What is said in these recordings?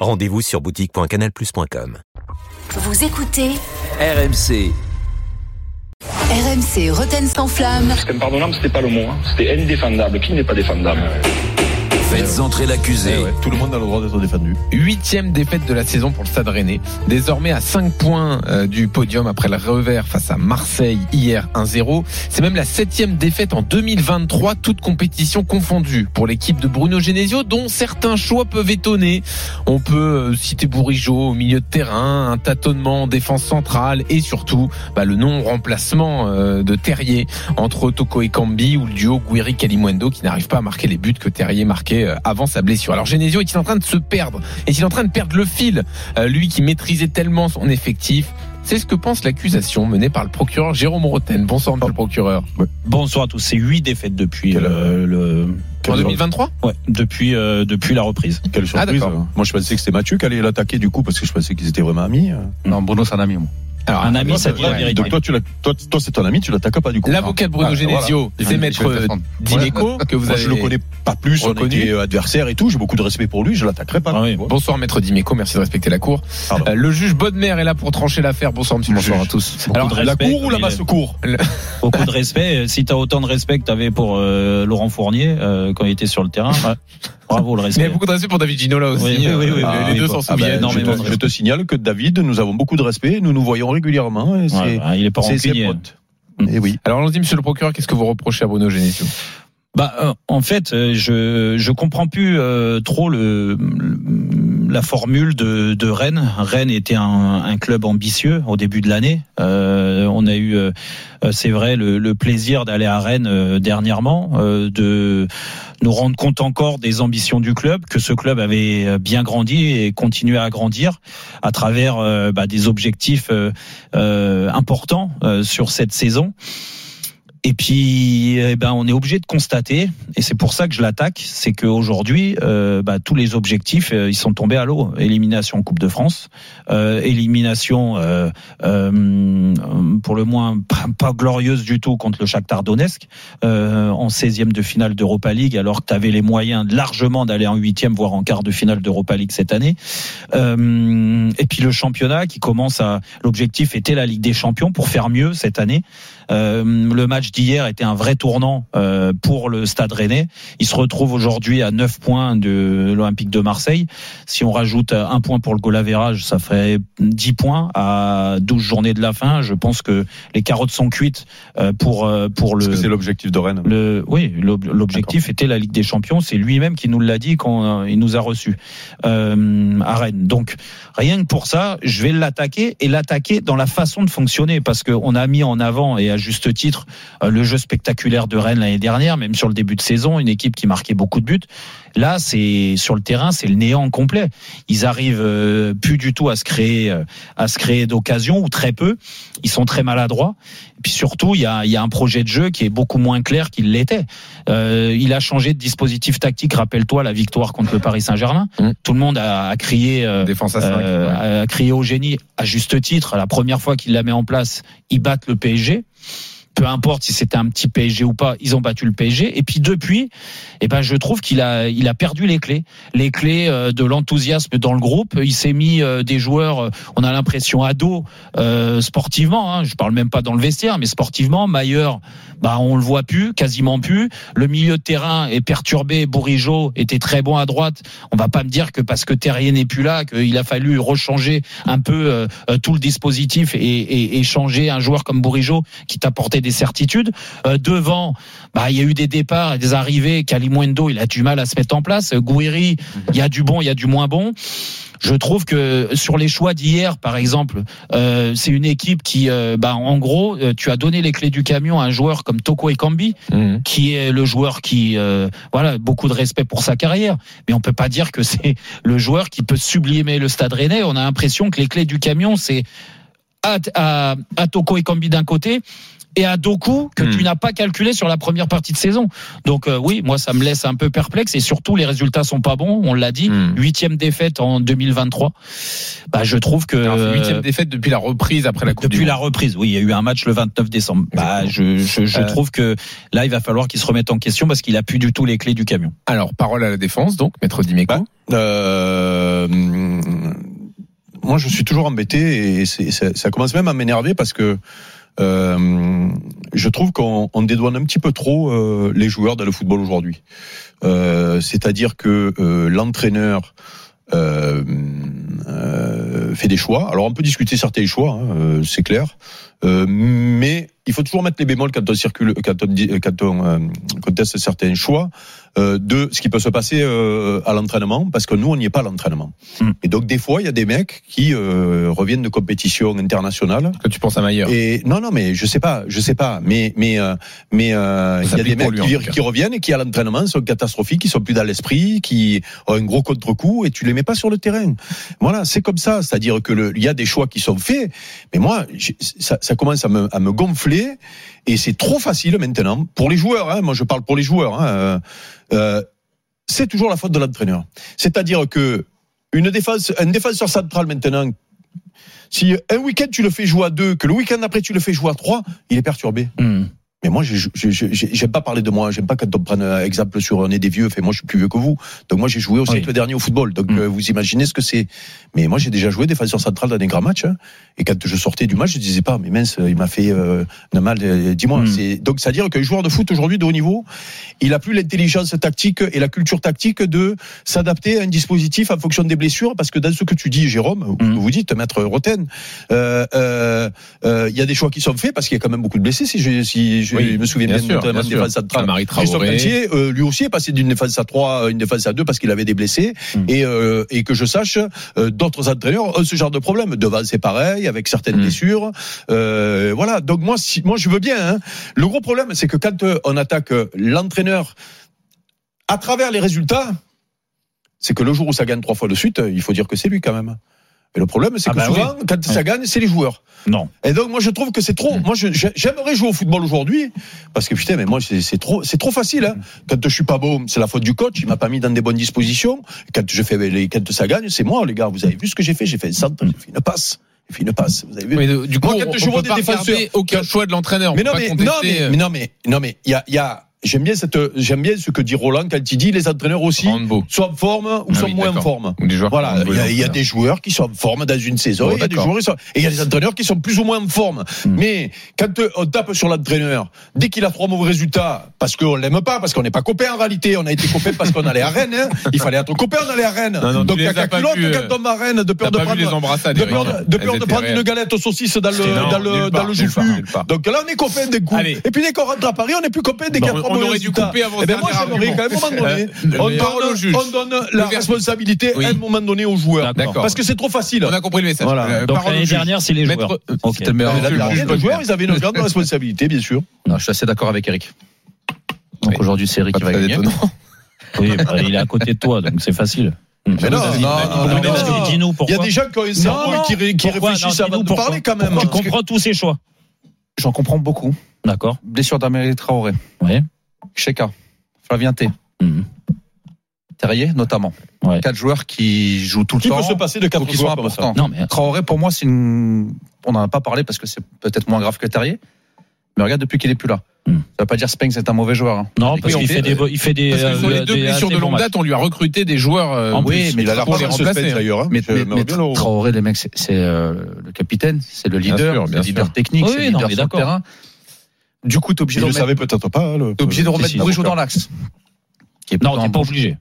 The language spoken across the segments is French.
Rendez-vous sur boutique.canalplus.com. Vous écoutez RMC. RMC Roten sans flamme. C'était impardonnable, c'était pas le mot. hein. C'était indéfendable. Qui n'est pas défendable? Faites entrer l'accusé. Eh ouais, tout le monde a le droit d'être défendu. Huitième défaite de la saison pour le Stade Rennais. Désormais à 5 points euh, du podium après le revers face à Marseille hier 1-0. C'est même la septième défaite en 2023, toute compétition confondue pour l'équipe de Bruno Genesio, dont certains choix peuvent étonner. On peut euh, citer Bourigeau au milieu de terrain, un tâtonnement en défense centrale et surtout bah, le non-remplacement euh, de Terrier entre Toko et Cambi ou le duo Guiri Kalimwendo qui n'arrive pas à marquer les buts que Terrier marquait euh, avant sa blessure. Alors Genesio est-il en train de se perdre? Est-il en train de perdre le fil? Euh, Lui qui maîtrisait tellement son effectif c'est ce que pense l'accusation menée par le procureur Jérôme Roten. Bonsoir, monsieur le procureur. Bonsoir à tous. C'est huit défaites depuis euh, le. En 2023 Ouais, depuis euh, depuis la reprise. Quelle surprise. Ah, d'accord. euh. moi, je pensais que c'était Mathieu qui allait l'attaquer du coup, parce que je pensais qu'ils étaient vraiment amis. Non, Bruno, c'est un ami. Moi. Alors, Un ami, toi, ça vérité. Donc toi, tu l'as- toi, toi, c'est ton ami, tu l'attaques pas du coup. L'avocat de Bruno Ah, Genesio, voilà. c'est maître euh, Dimeco, que vous Moi, avez je le connais pas plus, on était adversaires et tout, j'ai beaucoup de respect pour lui, je l'attaquerai pas. Ah. Bonsoir maître Dimeco, merci de respecter la cour. Euh, le juge Bodmer est là pour trancher l'affaire. Bonsoir monsieur Bonsoir à tous. Beaucoup Alors, de La respect, cour ou la basse cour Beaucoup de respect. Si tu as autant de respect que tu avais pour euh, Laurent Fournier euh, quand il était sur le terrain, bah, bravo le Mais il y respect. a beaucoup de respect pour David Ginola aussi. Oui, oui, Euh, oui, les deux s'en Ah Ah ben, souviennent. je, te, de je te signale que David, nous avons beaucoup de respect, nous nous voyons régulièrement. Et Ouais, bah, il est pas c'est ses potes. Mm. Et oui. Alors allons-y monsieur le procureur, qu'est-ce que vous reprochez à Bruno Genesio Bah, euh, en fait, euh, je je comprends plus euh, trop le, le- la formule de, de Rennes. Rennes était un, un club ambitieux au début de l'année. Euh, on a eu, euh, euh, c'est vrai, le, le plaisir d'aller à Rennes dernièrement, de nous rendre compte encore des ambitions du club, que ce club avait bien grandi et continué à grandir à travers bah, des objectifs importants sur cette saison. Et puis, eh ben, on est obligé de constater, et c'est pour ça que je l'attaque, c'est qu'aujourd'hui, euh, bah, tous les objectifs, euh, ils sont tombés à l'eau. Élimination Coupe de France, euh, élimination euh, euh, pour le moins pas, glorieuse du tout contre le Shakhtar Donetsk en 16e de finale d'Europa League, alors que tu avais les moyens largement d'aller en huitième, voire en quart de finale d'Europa League cette année. Et puis le championnat qui commence à, l'objectif était la Ligue des Champions pour faire mieux cette année. Euh, le match d'hier était un vrai tournant euh, pour le Stade Rennais. Il se retrouve aujourd'hui à 9 points de l'Olympique de Marseille. Si on rajoute un point pour le goal average, ça ferait 10 points à 12 journées de la fin. Je pense que les carottes sont cuites euh, pour pour le c'est l'objectif de Rennes. le, oui, l'ob- l'objectif était la Ligue des Champions. C'est lui-même qui nous l'a dit quand il nous a reçus euh, à Rennes. Donc rien que pour ça, je vais l'attaquer et l'attaquer dans la façon de fonctionner parce qu'on a mis en avant et à juste titre euh, le jeu spectaculaire de Rennes l'année dernière, même sur le début de saison, une équipe qui marquait beaucoup de buts. Là, c'est sur le terrain, c'est le néant complet. Ils arrivent euh, plus du tout à se créer, euh, à se créer d'occasion ou très peu. Ils sont très maladroits. Et puis surtout, il y a, y a un projet de jeu qui est beaucoup moins clair qu'il l'était. Euh, il a changé de dispositif tactique. Rappelle-toi la victoire contre le Paris Saint-Germain. Mmh. Tout le monde a, a crié. euh, Défense à 5. euh, a crié au génie à juste titre. La première fois qu'il la met en place, ils battent le PSG. Peu importe si c'était un petit PSG ou pas, ils ont battu le PSG. Et puis depuis, eh ben je trouve qu'il a il a perdu les clés, les clés euh, de l'enthousiasme dans le groupe. Il s'est mis euh, des joueurs, euh, on a l'impression ados euh, sportivement. Hein, je parle même pas dans le vestiaire, mais sportivement, Mailleur, bah on le voit plus, quasiment plus. Le milieu de terrain est perturbé. Bourigeau était très bon à droite. On va pas me dire que parce que Terrier n'est plus là, qu'il a fallu rechanger un peu euh, tout le dispositif et, et, et changer un joueur comme Bourigeau qui t'apportait des certitudes. Euh, devant, bah il y a eu des départs et des arrivées. Kalimundo, il a du mal à se mettre en place. Gouiri, il y a du bon, il y a du moins bon. Je trouve que sur les choix d'hier, par exemple, euh, c'est une équipe qui, euh, bah, en gros, euh, tu as donné les clés du camion à un joueur comme Toko Ekambi, Mhm. qui est le joueur qui, euh, voilà, beaucoup de respect pour sa carrière, mais on peut pas dire que c'est le joueur qui peut sublimer le Stade Rennais. On a l'impression que les clés du camion, c'est à, à, à Toko Ekambi d'un côté et à Doku que Hmm. tu n'as pas calculé sur la première partie de saison. Donc euh, oui, moi ça me laisse un peu perplexe et surtout les résultats sont pas bons. On l'a dit, Hmm. huitième défaite en 2023. Bah je trouve que c'est Huitième défaite depuis la reprise après la Coupe depuis du la Monde. reprise, oui, il y a eu un match le 29 décembre. Bah, je, je, je Euh, trouve que là, il va falloir qu'il se remette en question parce qu'il a plus du tout les clés du camion. Alors, parole à la défense, donc, maître Dimeco. Bah, Euh, moi, je suis toujours embêté et ça commence même à m'énerver parce que euh, je trouve qu'on on dédouane un petit peu trop euh, les joueurs dans le football aujourd'hui. Euh, C'est-à-dire que l'entraîneur fait des choix. Alors, on peut discuter certains choix, hein, c'est clair. Mais il faut toujours mettre les bémols quand on circule, quand on, quand on euh, conteste certains choix euh, de ce qui peut se passer euh, à l'entraînement, parce que nous on n'y est pas à l'entraînement. Mm. Et donc des fois il y a des mecs qui euh, reviennent de compétitions internationales. Que tu penses à Maillard. Et non non mais je sais pas, je sais pas, mais mais euh, mais euh, il y a des mecs lui, qui, reviennent et qui à l'entraînement sont catastrophiques, qui sont plus dans l'esprit, qui ont un gros contre-coup et tu les mets pas sur le terrain. Voilà, c'est comme ça, c'est-à-dire que il y a des choix qui sont faits, mais moi ça, ça commence à me, à me gonfler et c'est trop facile maintenant pour les joueurs. Hein, moi je parle pour les joueurs. Hein, euh, euh, c'est toujours la faute de l'entraîneur. C'est-à-dire que une défense, un défenseur central maintenant, si un week-end tu le fais jouer à deux, que le week-end après tu le fais jouer à trois, il est perturbé. Mais moi, j'ai- j'ai- j'ai- j'aime pas parler de moi. J'aime pas quand on prenne un exemple sur un nez des vieux. Fait, moi, je suis plus vieux que vous. Donc moi, j'ai joué au Oui. siècle dernier au football. Donc Mm. euh, vous imaginez ce que c'est. Mais moi, j'ai déjà joué défenseur central dans des grands matchs. hein. Et quand je sortais du match, je disais pas, mais mince, il m'a fait euh, un mal. euh, Dis-moi. Mm. C'est donc, c'est à dire qu'un joueur de foot aujourd'hui de haut niveau, il a plus l'intelligence tactique et la culture tactique de s'adapter à un dispositif en fonction des blessures. Parce que dans ce que tu dis, Jérôme, Mm. que vous dites, maître Roten, euh, euh, euh, il y a des choix qui sont faits parce qu'il y a quand même beaucoup de blessés. Si je, si je Oui, me souviens bien, bien sûr, notamment bien de sûr. défense centrale. Marie Christophe Traoré. Galtier, euh, lui aussi est passé d'une défense à 3 à une défense à 2 parce qu'il avait des blessés Mm. et, euh, et que je sache euh, d'autres entraîneurs ont ce genre de problème devant c'est pareil avec certaines Mm. blessures voilà donc moi si moi je veux bien hein. le gros problème c'est que quand on attaque l'entraîneur à travers les résultats c'est que le jour où ça gagne trois fois de suite il faut dire que c'est lui quand même et le problème c'est Ah que bah souvent quand ça gagne c'est les joueurs Non. et donc moi je trouve que c'est trop. Moi je- j'ai- j'aimerais jouer au football aujourd'hui parce que putain mais moi c'est trop c'est trop facile. Hein. Quand je suis pas bon c'est la faute du coach. Il m'a pas mis dans des bonnes dispositions. Quand je fais les quand ça gagne c'est moi les gars. Vous avez vu ce que j'ai fait? J'ai fait un centre, j'ai fait une passe, j'ai fait une passe. Vous avez vu? Mais du coup, Moi, quand on, je on vois peut des pas défenseurs- aucun choix de l'entraîneur. Mais non pas mais, non mais euh, mais non mais non mais il y a il y a j'aime bien cette j'aime bien ce que dit Roland quand il dit les entraîneurs aussi Rambo. sont en forme ou Ah sont oui, moins en forme. Des Voilà, il y a, il y a besoin. des joueurs qui sont en forme dans une saison, Bon, il y a des joueurs qui sont, et il y a des entraîneurs qui sont plus ou moins en forme. Mm. Mais quand on tape sur l'entraîneur, dès qu'il a trois mauvais résultats, parce qu'on l'aime pas, parce qu'on n'est pas copains en réalité, on a été copains parce qu'on allait à Rennes, hein. il fallait être copains, on allait à Rennes. Non, non, Donc caca culotte quand on va à Rennes, de peur de prendre, de peur, de, peur de prendre une galette aux saucisses dans le, dans le, dans part. Donc là, on est copains des coups. Et puis dès qu'on rentre à Paris, on n'est plus copains dès qu'il on aurait dû couper avant Eh ben moi, j'aimerais qu'à un moment donné, Euh, on les donne, juge. on donne la responsabilité Oui. à un moment donné aux joueurs. D'accord. Parce que c'est trop facile. On a compris le message. Voilà. Euh, Donc l'année dernière, c'est les joueurs. Euh, Ok. C'était le meilleur. Mais là, Monsieur il y a le rien juge de joueurs, ils avaient une grande responsabilité, bien sûr. Non, je suis assez d'accord avec Eric. Donc Oui. aujourd'hui, c'est Eric qui va gagner. Oui, bah, il est à côté de toi, donc c'est facile. Mais non, non, il- non, mais non, non, non. Dis-nous Il y a des gens qui ont un cerveau non. et qui, ré- qui Pourquoi réfléchissent Non, avant de parler quand même. Tu comprends tous ces choix. J'en comprends beaucoup. D'accord. Blessure d'Amélie Traoré. Ouais. Cheka. Flavien T. Mhm. Terrier, notamment. Ouais. Quatre joueurs qui jouent tout le Qui temps. peut se passer de quatre qui joueurs comme ça importants. Non, mais Traoré, pour moi, c'est une. On n'en a pas parlé parce que c'est peut-être moins grave que Terrier. Mais regarde, depuis qu'il est plus là. Hmm. Ça veut pas dire Spence est un mauvais joueur. hein. non, Oui, parce qu'il fait, des, euh, il fait des, Parce que sur les euh, deux des blessures de longue date, on lui a recruté des joueurs. euh, En plus. plus, Il a la pour les remplacer. Spence d'ailleurs. hein. Mais, mais, mais Traoré, les mecs, c'est c'est, euh, le capitaine, c'est le Bien leader, sûr, c'est bien le leader sûr. technique, Oui, c'est le oui, non, leader mais sur le d'accord. terrain. Du coup, t'es obligé de le remettre, savait peut-être pas. hein, le- t'es obligé de remettre l'avocat. dans l'axe. Qui est Non, t'es pas bon- obligé.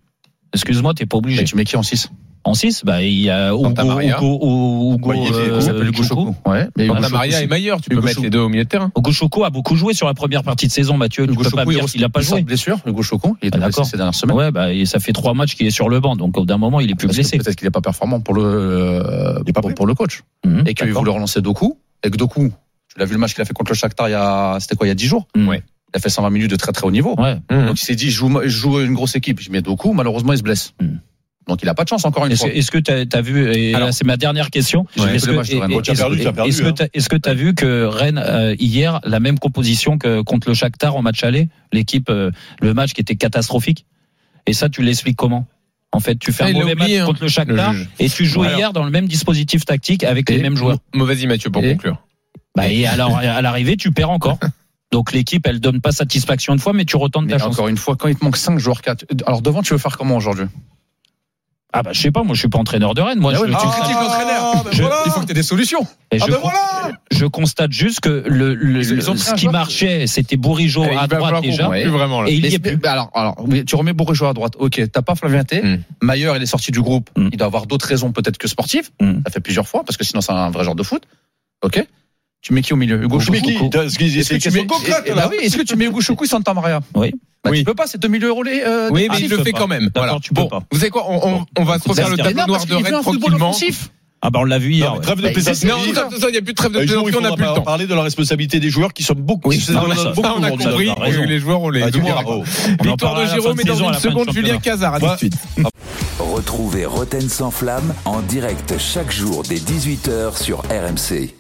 Excuse-moi, t'es pas obligé. Tu mets qui en 6 En 6, bah, il y a Hugo. Hugo, Hugo, Hugo, Ouais, euh, mais Maria est meilleur. Tu peux mettre les deux au milieu de terrain. Hugo Choukou a beaucoup joué sur la première partie de saison, Mathieu. Tu Hugo peux pas dire il qu'il a pas joué. blessure, Hugo Choukou, il est Ah, blessé d'accord. ces dernières semaines. Ouais, bah, et ça fait trois matchs qu'il est sur le banc, donc au d'un moment, il est plus blessé. Peut-être qu'il n'est pas performant pour le, pour, le coach. Mhm, Et qu'il voulait relancer Doku. Et que Doku, tu l'as vu le match qu'il a fait contre le Shakhtar il y a, c'était quoi, il y a 10 jours? Ouais. Il a fait 120 minutes de très très haut niveau. Ouais. Donc il s'est dit, je joue, je joue une grosse équipe. Je mets Doku, malheureusement, il se blesse. Hmm. Donc il a pas de chance encore une Est-ce fois. que- est-ce que tu as, vu, et Alors- là c'est ma dernière question, Ouais. est-ce Bon, tu as est-ce- perdu, tu as perdu, est-ce que hein. t'as- est-ce que tu as vu que Rennes, euh, hier, la même composition que contre le Shakhtar en match aller L'équipe, euh, le match qui était catastrophique? Et ça, tu l'expliques comment? En fait, tu fais Ah, un mauvais oublié, match hein, contre le Shakhtar le et tu joues Alors- hier dans le même dispositif tactique avec les mêmes joueurs. Vas-y Mathieu pour Et- conclure. Bah, et alors, à l'arrivée, tu perds encore. Donc l'équipe, elle donne pas satisfaction une fois, mais tu retentes Mais ta chance. encore une fois, quand il te manque 5 joueurs 4, alors devant, tu veux faire comment aujourd'hui? Ah bah je sais pas, moi je suis pas entraîneur de Rennes. Moi, Ah je, ouais, mais je- tu critiques l'entraîneur. ben Je- voilà. Il faut que tu aies des solutions. et Ah je- ben voilà je constate juste que le, Ils ils ce qui joueur. marchait, c'était Bourigeau Eh, à droite déjà. plus vraiment là. Et il y est plus. alors, alors, tu remets Bourigeau à droite. Ok, t'as pas Flavien T. Maillard, il est sorti du groupe. Hmm. Il doit avoir d'autres raisons peut-être que sportives. Hmm. Ça fait plusieurs fois parce que sinon c'est un vrai genre de foot. Ok. Tu mets qui au milieu? Hugo Choukou. Est-ce que mets eh, là. bah oui, est-ce que tu mets Hugo Choukou et Santa Maria Oui. Bah, Oui. Tu peux pas, c'est 2000 euros les. euh, Oui, mais il le fait pas. quand même. Voilà. tu peux Bon, pas. vous savez quoi? On, on, on va se refaire le tableau noir de Rennes tranquillement. Ah bah on l'a vu hier. Non, ouais. Trêve de Bah, plaisanterie. Non, il n'y a plus de trêve de plaisanterie, on n'a plus le temps. parler de la responsabilité des joueurs qui sont beaucoup. Oui, non, ça- beaucoup Ça, on a compris. les joueurs, on les Ah, oh. En Victoire de Jérôme et dans une seconde, Julien. Cazard. À tout de suite. Retrouvez Roten sans flamme en direct chaque jour dès 18h sur RMC.